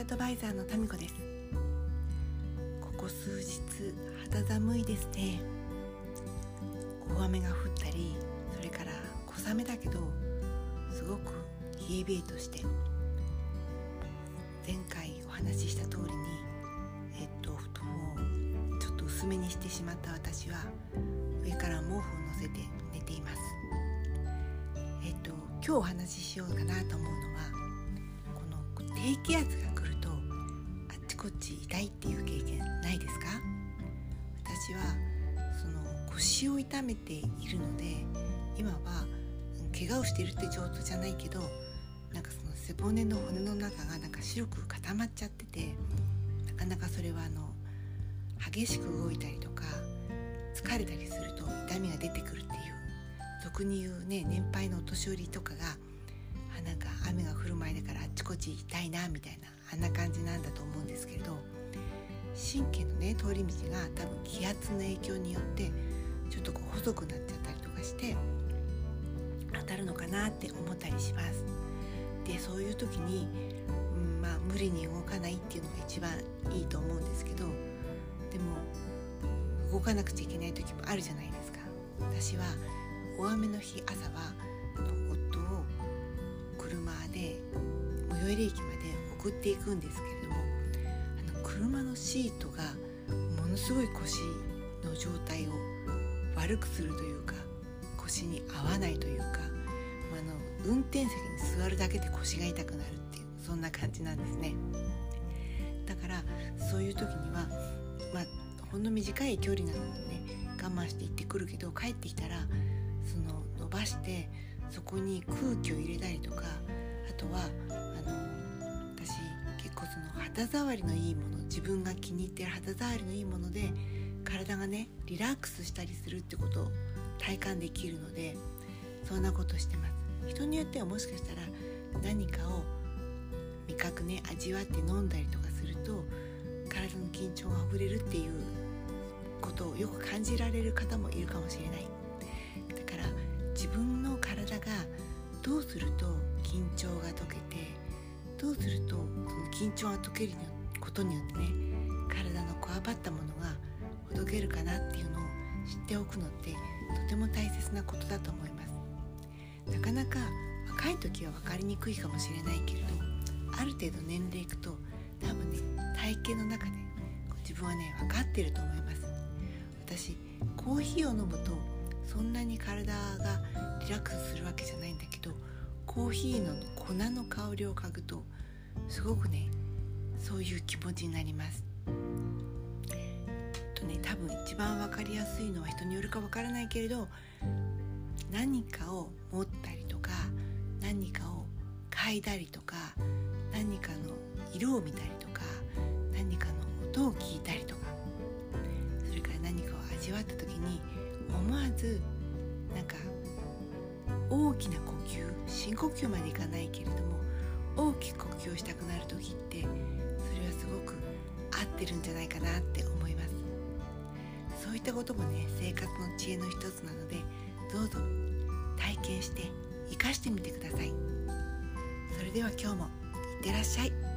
アドバイザーのタミコです。ここ数日肌寒いですね。大雨が降ったりそれから小雨だけどすごく冷え冷えとして。前回お話しした通りにえっと布団をちょっと薄めにしてしまった私は上から毛布を乗せて寝ています。えっと今日お話ししようかなと思うのはこの低気圧がこっち痛いっていう経験ないですか？私はその腰を痛めているので今は怪我をしているって状態じゃないけどなんかその背骨の骨の中がなんか白く固まっちゃっててなかなかそれはあの激しく動いたりとか疲れたりすると痛みが出てくるっていう俗に言うね年配のお年寄りとかがなんか雨が降る前だからあっちこっち行きたいなみたいなあんな感じなんだと思うんですけれど神経のね通り道が多分気圧の影響によってちょっとこう細くなっちゃったりとかして当たるのかなって思ったりします。でそういう時に、うん、まあ無理に動かないっていうのが一番いいと思うんですけどでも動かなくちゃいけない時もあるじゃないですか。私は大雨の日朝は夫を車で最寄り駅まで送っていくんですけれどもあの車のシートがものすごい腰の状態を悪くするというか腰に合わないというか、まあ、あの運転席に座るだけで腰が痛くなるっていうそんな感じなんですね。だからそういう時にはまあほんの短い距離なのでね我慢して行ってくるけど帰ってきたらその伸ばしてそこに空気を入れたりとかあとはあの肌触りのいいもの自分が気に入ってる肌触りのいいもので体がねリラックスしたりするってことを体感できるのでそんなことしてます。人によってはもしかしたら何かを味覚ね味わって飲んだりとかすると体の緊張がほぐれるっていうことをよく感じられる方もいるかもしれない。だから自分の体がどうすると緊張が解けて緊張が解けることによってね体のこわばったものがほどけるかなっていうのを知っておくのってとても大切なことだと思います。なかなか若い時は分かりにくいかもしれないけれどある程度年齢いくと多分ね体型の中で自分はね分かってると思います。私コーヒーを飲むとそんなに体がリラックスするわけじゃないんだけどコーヒーの粉の香りを嗅ぐとすごくねそういう気持ちになります。とね多分一番分かりやすいのは人によるか分からないけれど何かを持ったりとか何かを嗅いだりとか何かの色を見たりとか何かの音を聞いたりとかそれから何かを味わった時に思わずなんか大きな呼吸深呼吸までいかないけれども大きく呼吸をしたくなる時ってそれはすごく合ってるんじゃないかなって思います。そういったこともね生活の知恵の一つなのでどうぞ体験して生かしてみてください。それでは今日もいってらっしゃい。